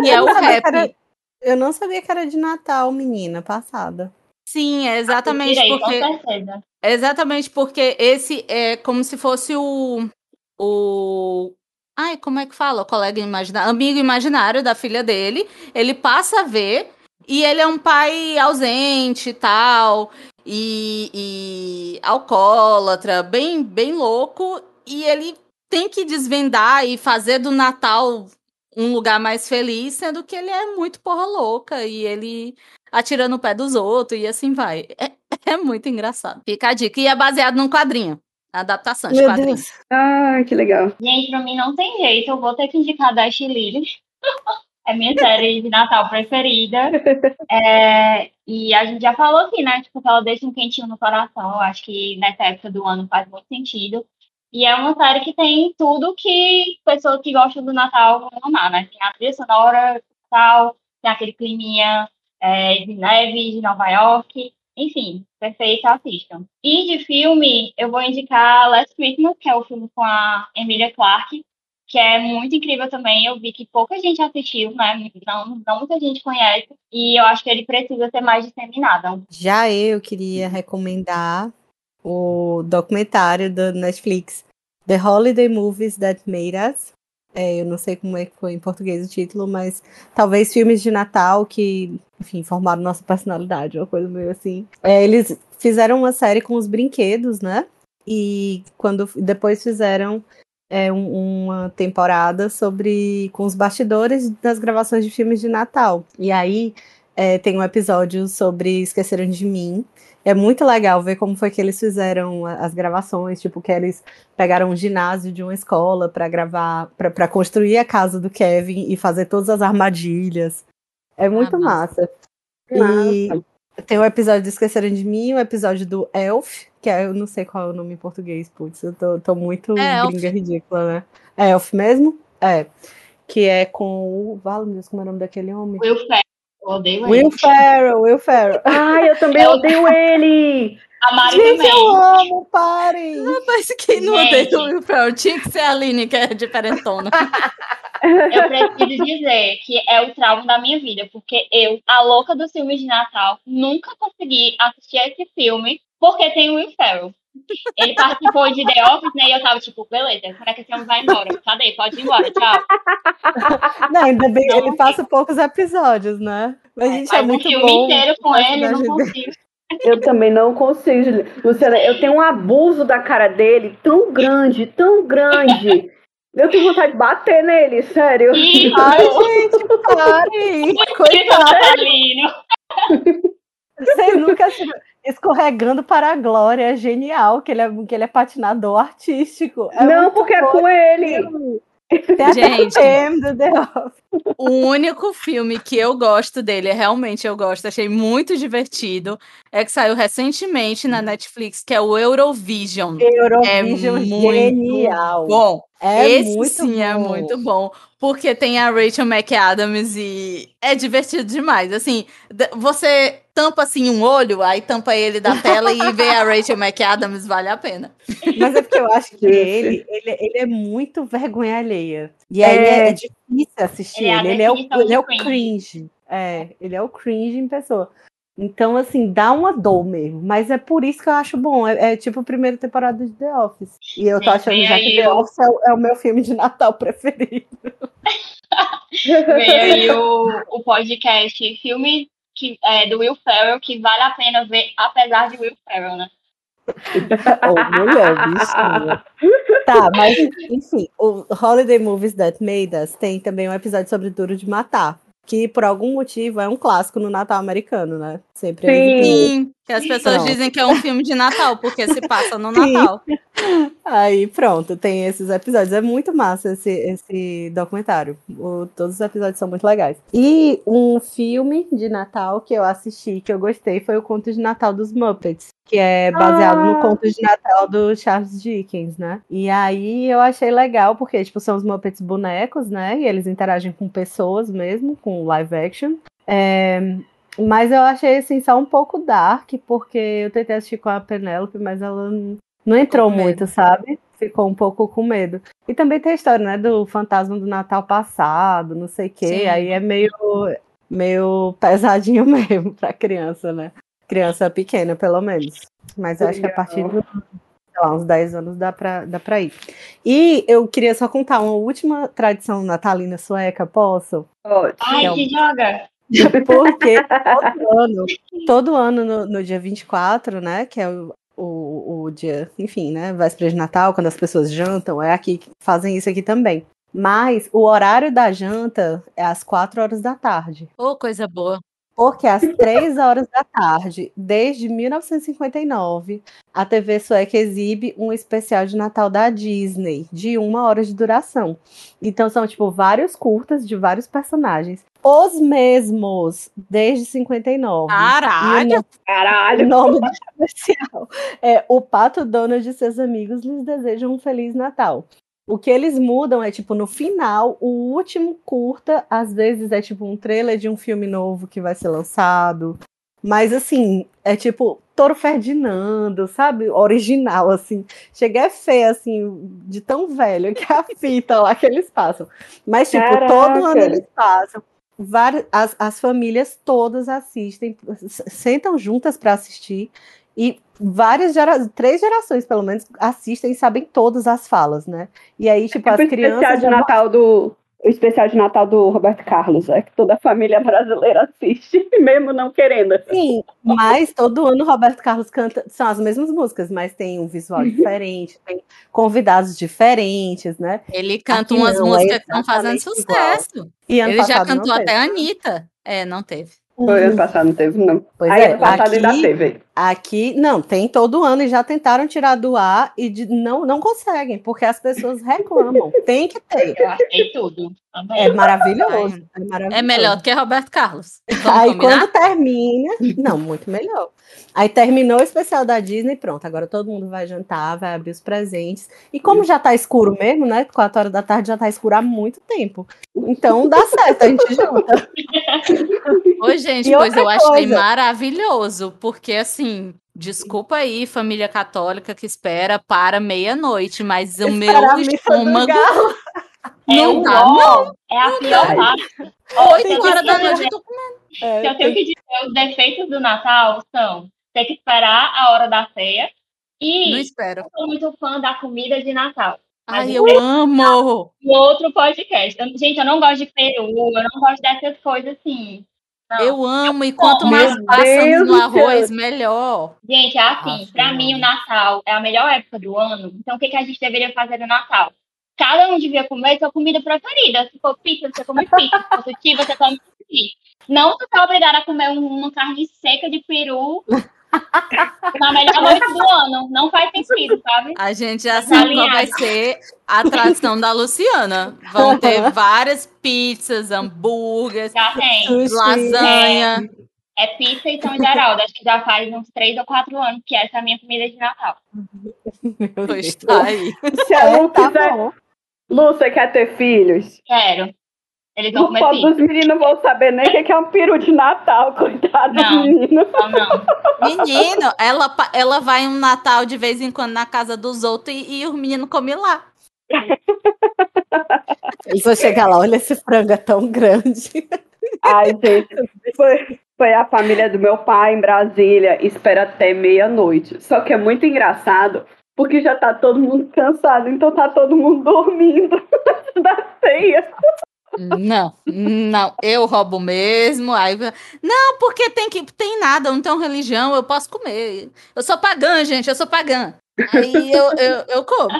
E é o rap. Era... Eu não sabia que era de Natal, menina, passada. Sim, é exatamente tirei, porque. É exatamente porque esse é como se fosse o. o Ai, como é que fala? O colega imaginário, amigo imaginário da filha dele. Ele passa a ver e ele é um pai ausente e tal. E, e alcoólatra, bem, bem louco. E ele tem que desvendar e fazer do Natal um lugar mais feliz, sendo que ele é muito porra louca e ele atirando o pé dos outros e assim vai. É, é muito engraçado. Fica a dica. E é baseado num quadrinho. Adaptação de quadrinhos. Ah, que legal. Gente, pra mim não tem jeito. Eu vou ter que indicar Dash Lily. é minha série de Natal preferida. É, e a gente já falou aqui, né? Tipo, que ela deixa um quentinho no coração. Eu acho que nessa época do ano faz muito sentido. E é uma série que tem tudo que pessoas que gostam do Natal vão amar, né? Tem a trilha sonora, tal, tem aquele climinha é, de neve de Nova York. Enfim, perfeito, assistam. E de filme, eu vou indicar Last Christmas, que é o filme com a Emilia Clarke, que é muito incrível também. Eu vi que pouca gente assistiu, né? Não, não muita gente conhece. E eu acho que ele precisa ser mais disseminado. Já eu queria recomendar o documentário da Netflix, The Holiday Movies That Made Us. É, eu não sei como é que foi em português o título, mas talvez filmes de Natal que, enfim, formaram nossa personalidade, uma coisa meio assim. É, eles fizeram uma série com os brinquedos, né? E quando depois fizeram é, um, uma temporada sobre com os bastidores das gravações de filmes de Natal. E aí é, tem um episódio sobre Esqueceram de Mim, é muito legal ver como foi que eles fizeram as gravações, tipo, que eles pegaram um ginásio de uma escola para gravar, para construir a casa do Kevin e fazer todas as armadilhas. É muito ah, massa. E massa. tem o episódio de Esqueceram de Mim, o episódio do Elf, que é, eu não sei qual é o nome em português, putz, eu tô, tô muito é, gringa Elf. ridícula, né? É Elf mesmo? É. Que é com o. Vale, meu Deus, como é o nome daquele homem? Will Ferrell. Eu odeio Will ele. Ferrell, Will Ferrell. Ai, eu também odeio ele. A Mari Gente, também. eu amo, parem. Mas quem não odeia o Will Ferrell? Tinha que ser a Aline, que é diferentona. eu preciso dizer que é o trauma da minha vida, porque eu, a louca dos filmes de Natal, nunca consegui assistir esse filme porque tem o Will Ferrell. Ele participou de The Office, né? E eu tava tipo, beleza, será que esse homem vai embora? Cadê? Pode ir embora, tchau. Não, ainda bem, não, ele passa poucos episódios, né? Mas a gente é, é muito um filme bom. inteiro com ele, eu não consigo. Eu também não consigo, Luciana. Eu tenho um abuso da cara dele tão grande, tão grande. Eu tenho vontade de bater nele, sério. Isso. Ai, gente, pare! Coitado! Vocês nunca escorregando para a glória. É genial que ele é, que ele é patinador artístico. É não, porque é com ele. Gente, o único filme que eu gosto dele, realmente eu gosto, achei muito divertido, é que saiu recentemente na Netflix, que é o Eurovision. Eurovision é muito genial. bom. É Esse muito sim é bom. é muito bom, porque tem a Rachel McAdams e é divertido demais. Assim, você tampa assim um olho, aí tampa ele da tela e vê a Rachel McAdams, vale a pena. Mas é porque eu acho que ele, ele, ele é muito vergonha alheia. E aí é, é difícil assistir Ele é a ele. Ele é, o, ele é o cringe. cringe. É, ele é o cringe em pessoa. Então, assim, dá uma dor mesmo. Mas é por isso que eu acho bom. É, é tipo a primeira temporada de The Office. E eu tô achando já que The Office é, o- é o meu filme de Natal preferido. Vem aí o, o podcast filme que, é, do Will Ferrell, que vale a pena ver, apesar de Will Ferrell, né? Ô, mulher, bichinha. Tá, mas enfim, o Holiday Movies That Made Us tem também um episódio sobre Duro de Matar. Que por algum motivo é um clássico no Natal americano, né? Sempre é Sim. Que as pessoas pronto. dizem que é um filme de Natal, porque se passa no Natal. Aí pronto, tem esses episódios. É muito massa esse, esse documentário. O, todos os episódios são muito legais. E um filme de Natal que eu assisti, que eu gostei, foi o Conto de Natal dos Muppets. Que é baseado ah. no conto de Natal do Charles Dickens, né? E aí eu achei legal, porque, tipo, são os Muppets bonecos, né? E eles interagem com pessoas mesmo, com live action. É, mas eu achei assim só um pouco dark, porque eu tentei assistir com a Penélope, mas ela não entrou muito, sabe? Ficou um pouco com medo. E também tem a história, né, do fantasma do Natal passado, não sei o quê. Sim. Aí é meio, meio pesadinho mesmo pra criança, né? Criança pequena, pelo menos. Mas eu acho que a partir de lá, uns 10 anos dá pra, dá pra ir. E eu queria só contar uma última tradição natalina sueca, posso? Pode. Ai, é um... que joga! Porque todo ano, todo ano no, no, dia 24, né, que é o, o, o dia, enfim, né, véspera de Natal, quando as pessoas jantam, é aqui que fazem isso aqui também. Mas o horário da janta é às 4 horas da tarde. Ô, oh, coisa boa. Porque às três horas da tarde, desde 1959, a TV sueca exibe um especial de Natal da Disney, de uma hora de duração. Então são, tipo, vários curtas de vários personagens. Os mesmos, desde 59. Caralho! O Caralho! O nome do especial é O Pato Donald e seus amigos lhes desejam um Feliz Natal. O que eles mudam é, tipo, no final, o último curta, às vezes é tipo um trailer de um filme novo que vai ser lançado. Mas assim, é tipo Toro Ferdinando, sabe? Original, assim. Chega é feio, assim, de tão velho que é a fita lá que eles passam. Mas, tipo, Caraca. todo ano eles passam. Várias, as, as famílias todas assistem, sentam juntas para assistir. E várias gerações, três gerações pelo menos, assistem e sabem todas as falas, né? E aí, tipo, é as crianças. Especial de Natal do, o especial de Natal do Roberto Carlos, é que toda a família brasileira assiste, mesmo não querendo. Sim, mas todo ano o Roberto Carlos canta, são as mesmas músicas, mas tem um visual uhum. diferente, tem convidados diferentes, né? Ele canta Aqui umas não, músicas é que estão fazendo sucesso. E Ele já cantou até a Anitta. É, não teve. Foi ano passado, não teve, não. Pois Aí é, ano passado aqui, ainda teve. Aqui, não, tem todo ano e já tentaram tirar do ar e de, não, não conseguem, porque as pessoas reclamam. tem que ter. Eu achei tudo. É maravilhoso, é maravilhoso. É melhor do que Roberto Carlos. Vamos Aí combinar? quando termina. Não, muito melhor. Aí terminou o especial da Disney, pronto. Agora todo mundo vai jantar, vai abrir os presentes. E como já tá escuro mesmo, né? Quatro horas da tarde já tá escuro há muito tempo. Então dá certo, a gente janta. Oi, gente, e pois eu coisa... achei maravilhoso, porque assim. Desculpa aí, família católica que espera para meia-noite, mas o meu estômago. É não dá, não. É a pior parte. Oito horas da noite eu tô comendo. É, eu tenho que dizer, os defeitos do Natal são ter que esperar a hora da ceia e não espero. eu sou muito fã da comida de Natal. Ai, eu amo! Outro podcast. Eu, gente, eu não gosto de peru, eu não gosto dessas coisas assim. Não. Eu amo, e quanto mais passamos no arroz, melhor. Gente, é assim, ah, para mim o Natal é a melhor época do ano. Então, o que, que a gente deveria fazer no Natal? Cada um devia comer sua comida preferida. Se for pizza, você come pizza. Se for sushi, você come sushi. Não você tá obrigado a comer uma carne seca de peru na melhor noite do ano. Não faz sentido, sabe? A gente já sabe qual vai ser a tradição da Luciana. Vão ter várias pizzas, hambúrgueres, tem. lasanha. É, é pizza e São Geraldo. Acho que já faz uns três ou quatro anos que essa é a minha comida de Natal. Pois tá aí. Se a Lu tá quiser... Lu, você quer ter filhos? Quero. Eles vão comer Os meninos vão saber nem o que é um peru de Natal, coitado não, do menino. Não, não. Menino, ela, ela vai um Natal de vez em quando na casa dos outros e, e os meninos comem lá. Eles vão chegar lá, olha esse frango é tão grande. Ai, gente, foi, foi a família do meu pai em Brasília, espera até meia-noite. Só que é muito engraçado, porque já tá todo mundo cansado, então tá todo mundo dormindo da ceia. Não, não, eu roubo mesmo. Aí, não, porque tem que tem nada, não tenho religião, eu posso comer. Eu sou pagã, gente, eu sou pagã. Aí eu, eu, eu como.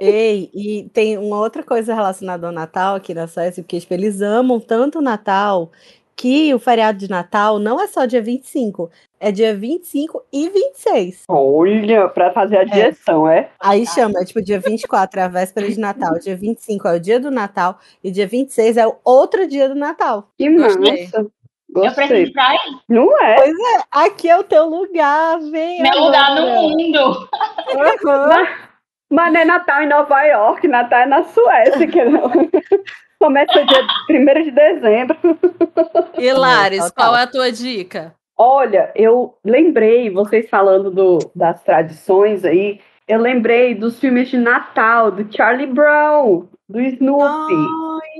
Ei, e tem uma outra coisa relacionada ao Natal aqui na Suécia, porque tipo, eles amam tanto o Natal que o feriado de Natal não é só dia 25, é dia 25 e 26. Olha, pra fazer a direção, é? Aí chama, é tipo, dia 24 é a véspera de Natal, dia 25 é o dia do Natal e dia 26 é o outro dia do Natal. Que Gostei. massa. Eu Gostei. preciso pra ir. Não é? Pois é, aqui é o teu lugar, vem. Meu lugar no agora. mundo. Aham. Mas não é Natal em Nova York, Natal é na Suécia, que não. Começa dia 1 de dezembro. E Lares, qual é a tua dica? Olha, eu lembrei, vocês falando do, das tradições aí, eu lembrei dos filmes de Natal, do Charlie Brown, do Snoopy,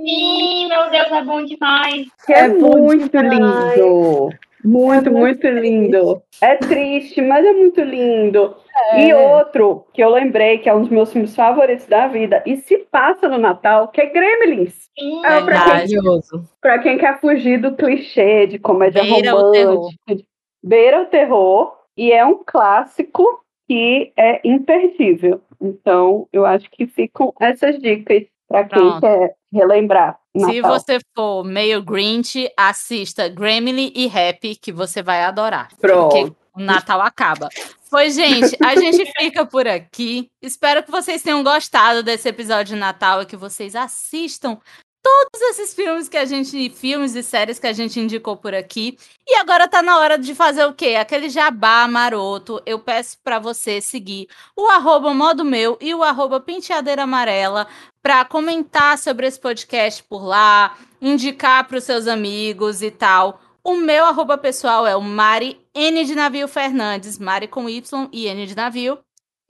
Sim, meu Deus, é bom demais. que é, é muito demais. lindo. Muito, É muito muito lindo. É triste, mas é muito lindo. É. E outro que eu lembrei, que é um dos meus filmes favoritos da vida, e se passa no Natal, que é Gremlins. Sim, É, pra quem, Maravilhoso. pra quem quer fugir do clichê de comédia Beira o terror. romântica. Beira o terror. E é um clássico que é imperdível. Então, eu acho que ficam essas dicas para quem Pronto. quer relembrar. Se Natal. você for meio Grinch, assista Gremlin e Happy, que você vai adorar. Pronto. Porque o Natal acaba. Pois, gente, a gente fica por aqui. Espero que vocês tenham gostado desse episódio de Natal e que vocês assistam todos esses filmes que a gente. Filmes e séries que a gente indicou por aqui. E agora tá na hora de fazer o quê? Aquele jabá maroto. Eu peço pra você seguir o arroba modo meu e o arroba penteadeira amarela para comentar sobre esse podcast por lá, indicar para os seus amigos e tal. O meu arroba pessoal é o Mari N de Navio Fernandes, Mari com Y e N de Navio.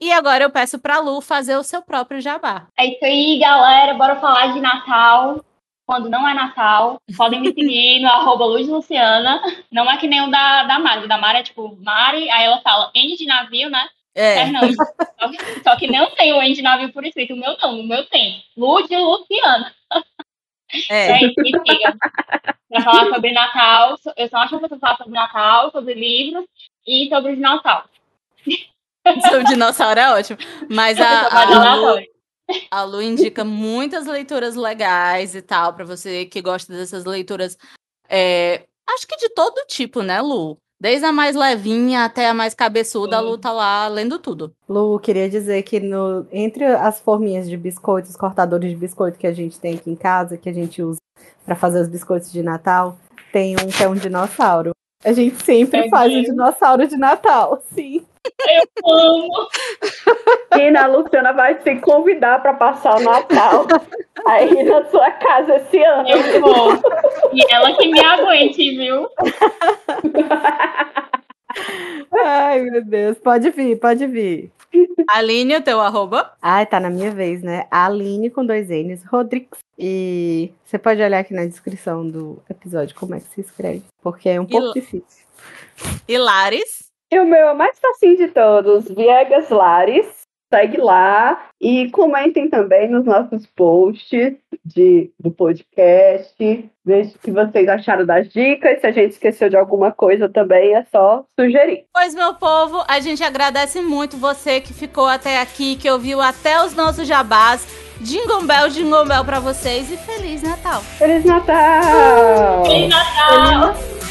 E agora eu peço pra Lu fazer o seu próprio jabá. É isso aí, galera. Bora falar de Natal. Quando não é Natal, podem me seguir no arroba Luz Luciana. Não é que nem o da, da Mari. O da Mari é tipo Mari, aí ela fala N de navio, né? É, Fernandes. Só que- Só que não tem o N de navio por escrito. O meu não, o meu tem. Luz de Luciana. é. É siga. Pra falar sobre Natal. Eu só acho que eu falar sobre Natal, sobre livros e sobre o Natal. Seu dinossauro é ótimo. Mas a, a, Lu, a Lu indica muitas leituras legais e tal, pra você que gosta dessas leituras. é, acho que de todo tipo, né, Lu? Desde a mais levinha até a mais cabeçuda, a Lu tá lá lendo tudo. Lu, queria dizer que no, entre as forminhas de biscoitos, os cortadores de biscoito que a gente tem aqui em casa, que a gente usa para fazer os biscoitos de Natal, tem um que é um dinossauro. A gente sempre É faz o mesmo? dinossauro de Natal, sim. Amo. E a Luciana vai se convidar para passar o Natal aí na sua casa esse ano. Eu vou. E ela que me aguente, viu? Ai, meu Deus. Pode vir, pode vir. Aline, o teu arroba? Ai, tá na minha vez, né? Aline com dois N's, Rodrigues. E você pode olhar aqui na descrição do episódio como é que se escreve, porque é um pouco lá- difícil. E Lares? E o meu é mais facinho de todos, Viegas Lares. Segue lá e comentem também nos nossos posts de, do podcast. Veja o que vocês acharam das dicas. Se a gente esqueceu de alguma coisa também, é só sugerir. Pois, meu povo, a gente agradece muito você que ficou até aqui, que ouviu até os nossos jabás. Jingle Bell, Jingle Bell pra vocês e Feliz Natal! Feliz Natal! Feliz Natal!